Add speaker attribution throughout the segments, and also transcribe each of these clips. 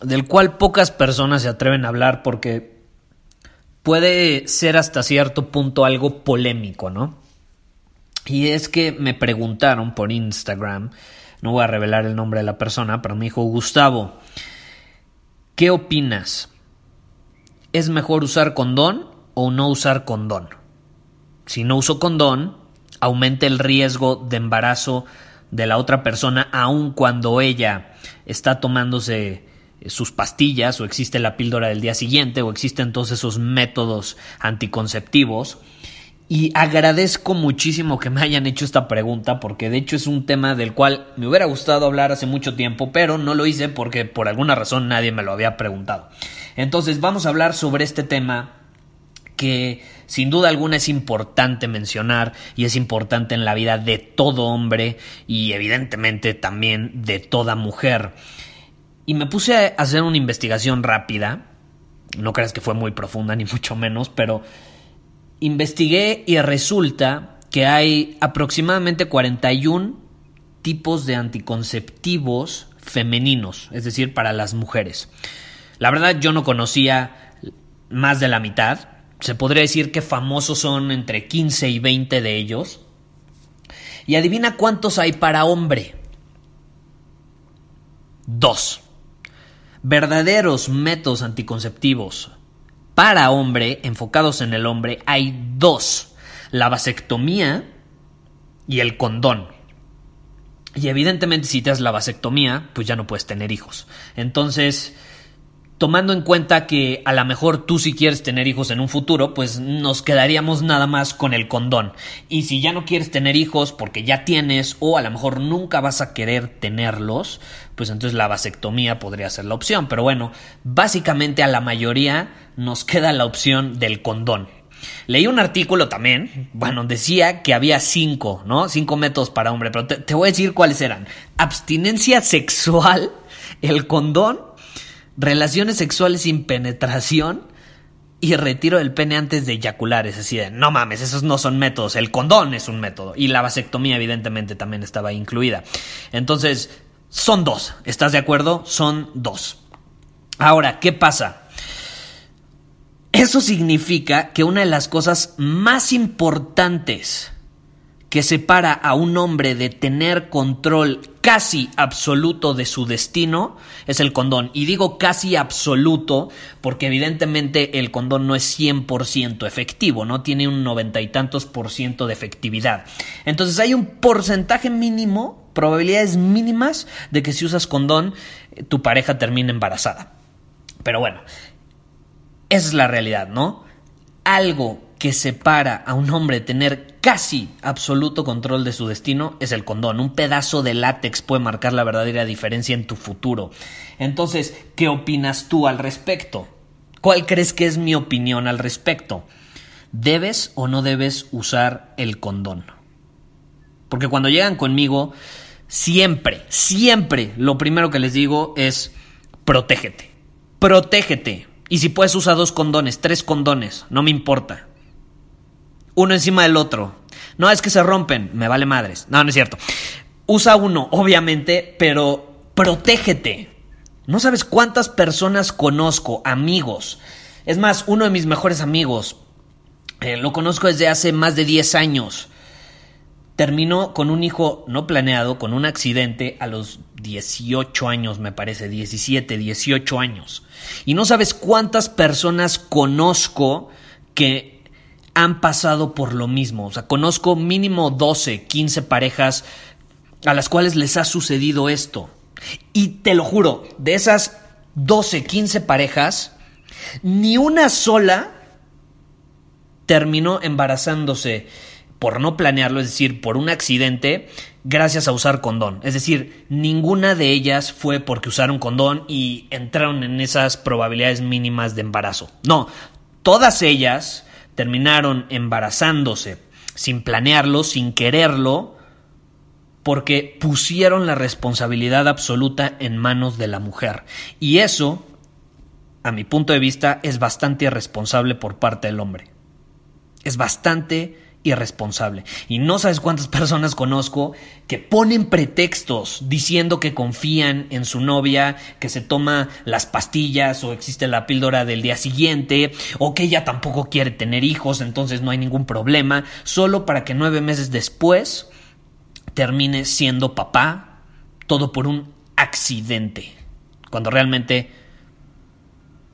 Speaker 1: del cual pocas personas se atreven a hablar porque puede ser hasta cierto punto algo polémico, ¿no? Y es que me preguntaron por Instagram, no voy a revelar el nombre de la persona, pero me dijo, Gustavo, ¿qué opinas? ¿Es mejor usar condón o no usar condón? Si no uso condón, aumenta el riesgo de embarazo de la otra persona, aun cuando ella está tomándose sus pastillas o existe la píldora del día siguiente o existen todos esos métodos anticonceptivos. Y agradezco muchísimo que me hayan hecho esta pregunta porque de hecho es un tema del cual me hubiera gustado hablar hace mucho tiempo, pero no lo hice porque por alguna razón nadie me lo había preguntado. Entonces vamos a hablar sobre este tema que sin duda alguna es importante mencionar y es importante en la vida de todo hombre y evidentemente también de toda mujer. Y me puse a hacer una investigación rápida, no creas que fue muy profunda ni mucho menos, pero investigué y resulta que hay aproximadamente 41 tipos de anticonceptivos femeninos, es decir, para las mujeres. La verdad yo no conocía más de la mitad, se podría decir que famosos son entre 15 y 20 de ellos. Y adivina cuántos hay para hombre. Dos. Verdaderos métodos anticonceptivos para hombre, enfocados en el hombre, hay dos. La vasectomía y el condón. Y evidentemente si te das la vasectomía, pues ya no puedes tener hijos. Entonces, tomando en cuenta que a lo mejor tú si quieres tener hijos en un futuro, pues nos quedaríamos nada más con el condón. Y si ya no quieres tener hijos porque ya tienes o a lo mejor nunca vas a querer tenerlos, pues entonces la vasectomía podría ser la opción. Pero bueno, básicamente a la mayoría nos queda la opción del condón. Leí un artículo también, bueno, decía que había cinco, ¿no? Cinco métodos para hombre, pero te, te voy a decir cuáles eran. Abstinencia sexual, el condón, relaciones sexuales sin penetración y retiro del pene antes de eyacular. Es así de, no mames, esos no son métodos, el condón es un método. Y la vasectomía evidentemente también estaba incluida. Entonces, son dos, ¿estás de acuerdo? Son dos. Ahora, ¿qué pasa? Eso significa que una de las cosas más importantes que separa a un hombre de tener control casi absoluto de su destino es el condón. Y digo casi absoluto porque evidentemente el condón no es 100% efectivo, no tiene un noventa y tantos por ciento de efectividad. Entonces hay un porcentaje mínimo, probabilidades mínimas de que si usas condón tu pareja termine embarazada. Pero bueno, esa es la realidad, ¿no? Algo que separa a un hombre de tener casi absoluto control de su destino es el condón. Un pedazo de látex puede marcar la verdadera diferencia en tu futuro. Entonces, ¿qué opinas tú al respecto? ¿Cuál crees que es mi opinión al respecto? ¿Debes o no debes usar el condón? Porque cuando llegan conmigo, siempre, siempre lo primero que les digo es protégete. Protégete. Y si puedes usar dos condones, tres condones, no me importa uno encima del otro. No, es que se rompen, me vale madres. No, no es cierto. Usa uno, obviamente, pero protégete. No sabes cuántas personas conozco, amigos. Es más, uno de mis mejores amigos, eh, lo conozco desde hace más de 10 años. Terminó con un hijo no planeado, con un accidente a los 18 años, me parece, 17, 18 años. Y no sabes cuántas personas conozco que han pasado por lo mismo. O sea, conozco mínimo 12, 15 parejas a las cuales les ha sucedido esto. Y te lo juro, de esas 12, 15 parejas, ni una sola terminó embarazándose por no planearlo, es decir, por un accidente, gracias a usar condón. Es decir, ninguna de ellas fue porque usaron condón y entraron en esas probabilidades mínimas de embarazo. No, todas ellas terminaron embarazándose sin planearlo, sin quererlo, porque pusieron la responsabilidad absoluta en manos de la mujer. Y eso, a mi punto de vista, es bastante irresponsable por parte del hombre. Es bastante irresponsable. Y no sabes cuántas personas conozco que ponen pretextos diciendo que confían en su novia, que se toma las pastillas o existe la píldora del día siguiente, o que ella tampoco quiere tener hijos, entonces no hay ningún problema, solo para que nueve meses después termine siendo papá, todo por un accidente, cuando realmente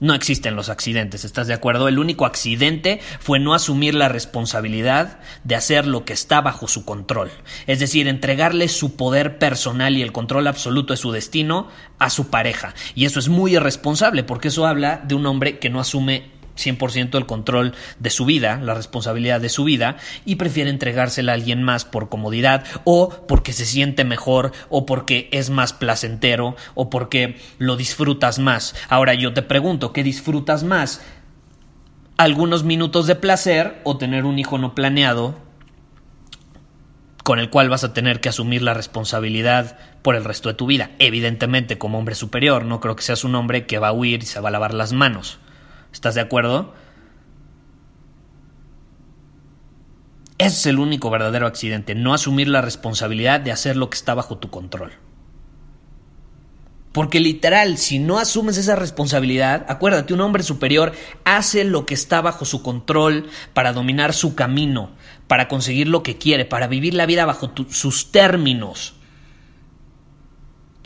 Speaker 1: no existen los accidentes, ¿estás de acuerdo? El único accidente fue no asumir la responsabilidad de hacer lo que está bajo su control, es decir, entregarle su poder personal y el control absoluto de su destino a su pareja. Y eso es muy irresponsable porque eso habla de un hombre que no asume 100% el control de su vida, la responsabilidad de su vida, y prefiere entregársela a alguien más por comodidad o porque se siente mejor o porque es más placentero o porque lo disfrutas más. Ahora yo te pregunto, ¿qué disfrutas más? ¿Algunos minutos de placer o tener un hijo no planeado con el cual vas a tener que asumir la responsabilidad por el resto de tu vida? Evidentemente, como hombre superior, no creo que seas un hombre que va a huir y se va a lavar las manos. ¿Estás de acuerdo? Ese es el único verdadero accidente, no asumir la responsabilidad de hacer lo que está bajo tu control. Porque literal, si no asumes esa responsabilidad, acuérdate, un hombre superior hace lo que está bajo su control para dominar su camino, para conseguir lo que quiere, para vivir la vida bajo sus términos.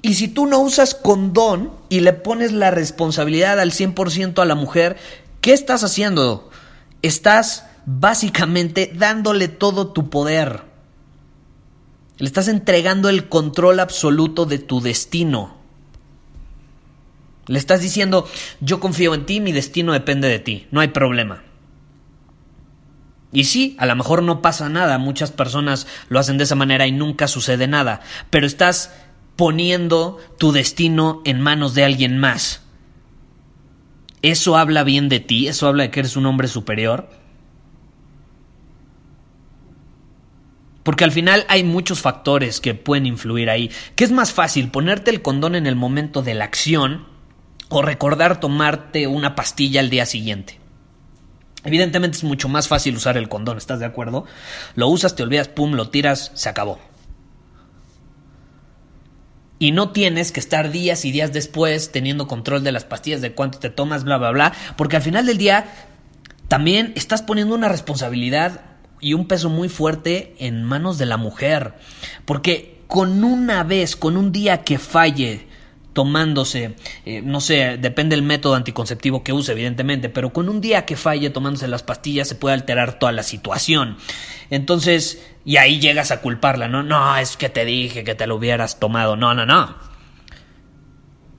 Speaker 1: Y si tú no usas condón y le pones la responsabilidad al 100% a la mujer, ¿qué estás haciendo? Estás básicamente dándole todo tu poder. Le estás entregando el control absoluto de tu destino. Le estás diciendo, yo confío en ti, mi destino depende de ti, no hay problema. Y sí, a lo mejor no pasa nada, muchas personas lo hacen de esa manera y nunca sucede nada, pero estás poniendo tu destino en manos de alguien más. ¿Eso habla bien de ti? ¿Eso habla de que eres un hombre superior? Porque al final hay muchos factores que pueden influir ahí. ¿Qué es más fácil? ¿Ponerte el condón en el momento de la acción o recordar tomarte una pastilla al día siguiente? Evidentemente es mucho más fácil usar el condón, ¿estás de acuerdo? Lo usas, te olvidas, pum, lo tiras, se acabó y no tienes que estar días y días después teniendo control de las pastillas, de cuánto te tomas, bla, bla, bla, porque al final del día también estás poniendo una responsabilidad y un peso muy fuerte en manos de la mujer, porque con una vez, con un día que falle, tomándose, eh, no sé, depende del método anticonceptivo que use, evidentemente, pero con un día que falle tomándose las pastillas se puede alterar toda la situación. Entonces, y ahí llegas a culparla, ¿no? No, es que te dije que te lo hubieras tomado. No, no, no.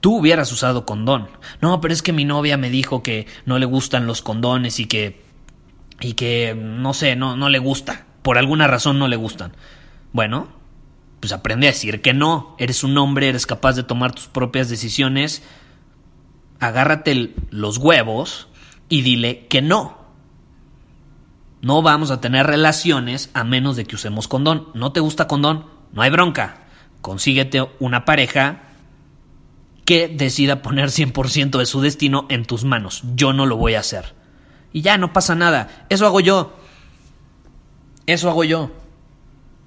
Speaker 1: Tú hubieras usado condón. No, pero es que mi novia me dijo que no le gustan los condones y que. y que, no sé, no, no le gusta. Por alguna razón no le gustan. Bueno, pues aprende a decir que no. Eres un hombre, eres capaz de tomar tus propias decisiones. Agárrate los huevos y dile que no. No vamos a tener relaciones a menos de que usemos condón. ¿No te gusta condón? No hay bronca. Consíguete una pareja que decida poner 100% de su destino en tus manos. Yo no lo voy a hacer. Y ya no pasa nada. Eso hago yo. Eso hago yo.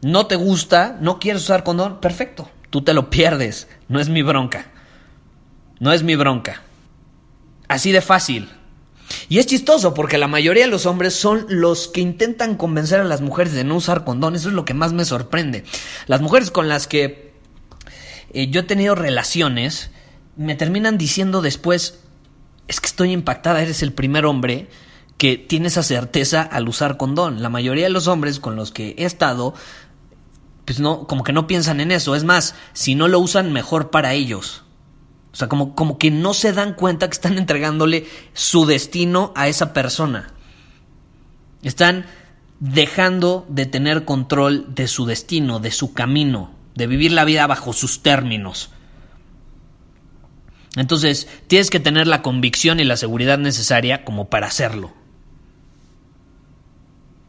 Speaker 1: No te gusta, no quieres usar condón, perfecto. Tú te lo pierdes. No es mi bronca. No es mi bronca. Así de fácil. Y es chistoso porque la mayoría de los hombres son los que intentan convencer a las mujeres de no usar condón. Eso es lo que más me sorprende. Las mujeres con las que eh, yo he tenido relaciones, me terminan diciendo después, es que estoy impactada, eres el primer hombre que tiene esa certeza al usar condón. La mayoría de los hombres con los que he estado, pues no, como que no piensan en eso. Es más, si no lo usan, mejor para ellos. O sea, como, como que no se dan cuenta que están entregándole su destino a esa persona. Están dejando de tener control de su destino, de su camino, de vivir la vida bajo sus términos. Entonces, tienes que tener la convicción y la seguridad necesaria como para hacerlo.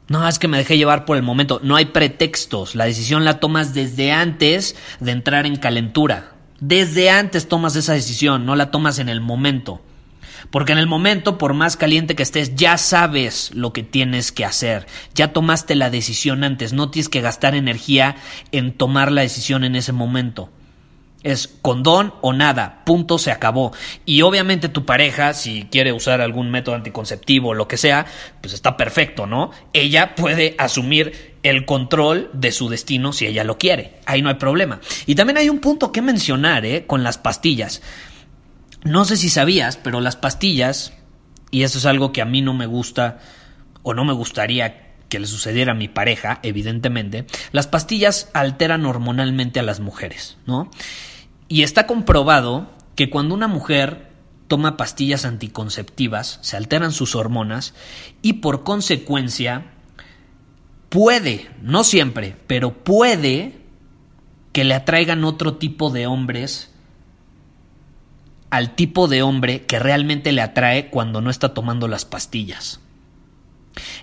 Speaker 1: No, es que me dejé llevar por el momento. No hay pretextos. La decisión la tomas desde antes de entrar en calentura. Desde antes tomas esa decisión, no la tomas en el momento. Porque en el momento, por más caliente que estés, ya sabes lo que tienes que hacer. Ya tomaste la decisión antes. No tienes que gastar energía en tomar la decisión en ese momento. Es condón o nada, punto, se acabó. Y obviamente tu pareja, si quiere usar algún método anticonceptivo o lo que sea, pues está perfecto, ¿no? Ella puede asumir el control de su destino si ella lo quiere. Ahí no hay problema. Y también hay un punto que mencionar, ¿eh? Con las pastillas. No sé si sabías, pero las pastillas, y eso es algo que a mí no me gusta o no me gustaría que le sucediera a mi pareja, evidentemente, las pastillas alteran hormonalmente a las mujeres, ¿no? Y está comprobado que cuando una mujer toma pastillas anticonceptivas, se alteran sus hormonas y por consecuencia puede, no siempre, pero puede que le atraigan otro tipo de hombres al tipo de hombre que realmente le atrae cuando no está tomando las pastillas.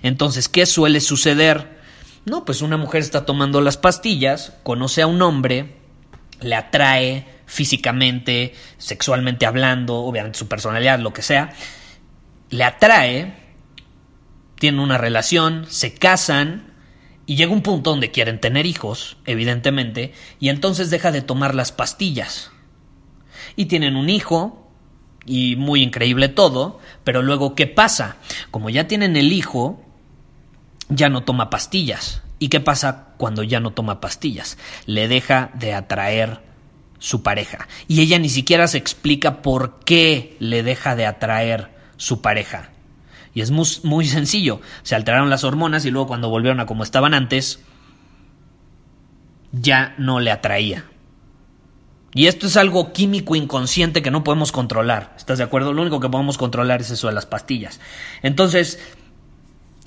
Speaker 1: Entonces, ¿qué suele suceder? No, pues una mujer está tomando las pastillas, conoce a un hombre, le atrae físicamente, sexualmente hablando, obviamente su personalidad, lo que sea, le atrae, tienen una relación, se casan y llega un punto donde quieren tener hijos, evidentemente, y entonces deja de tomar las pastillas. Y tienen un hijo, y muy increíble todo, pero luego, ¿qué pasa? Como ya tienen el hijo, ya no toma pastillas. ¿Y qué pasa cuando ya no toma pastillas? Le deja de atraer su pareja. Y ella ni siquiera se explica por qué le deja de atraer su pareja. Y es muy, muy sencillo. Se alteraron las hormonas y luego cuando volvieron a como estaban antes, ya no le atraía. Y esto es algo químico inconsciente que no podemos controlar. ¿Estás de acuerdo? Lo único que podemos controlar es eso de las pastillas. Entonces,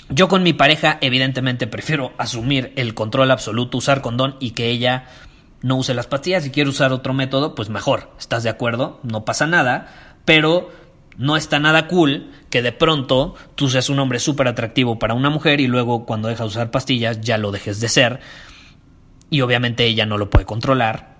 Speaker 1: yo con mi pareja, evidentemente, prefiero asumir el control absoluto, usar condón y que ella no use las pastillas. Si quiere usar otro método, pues mejor. ¿Estás de acuerdo? No pasa nada. Pero no está nada cool que de pronto tú seas un hombre súper atractivo para una mujer y luego cuando dejas de usar pastillas ya lo dejes de ser. Y obviamente ella no lo puede controlar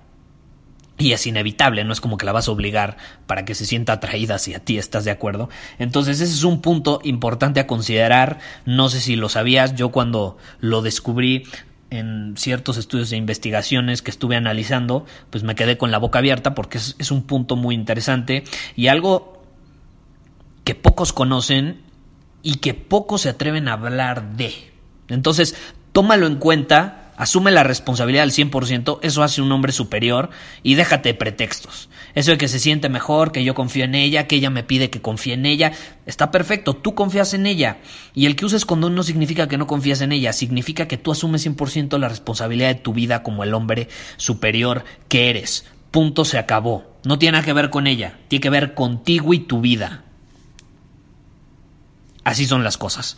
Speaker 1: y es inevitable, no es como que la vas a obligar para que se sienta atraída hacia ti, ¿estás de acuerdo? Entonces ese es un punto importante a considerar, no sé si lo sabías, yo cuando lo descubrí en ciertos estudios de investigaciones que estuve analizando, pues me quedé con la boca abierta porque es un punto muy interesante y algo que pocos conocen y que pocos se atreven a hablar de. Entonces, tómalo en cuenta, asume la responsabilidad al 100%, eso hace un hombre superior y déjate pretextos. Eso de que se siente mejor, que yo confío en ella, que ella me pide que confíe en ella, está perfecto, tú confías en ella. Y el que uses condón no significa que no confías en ella, significa que tú asumes 100% la responsabilidad de tu vida como el hombre superior que eres. Punto se acabó. No tiene nada que ver con ella, tiene que ver contigo y tu vida. Así son las cosas.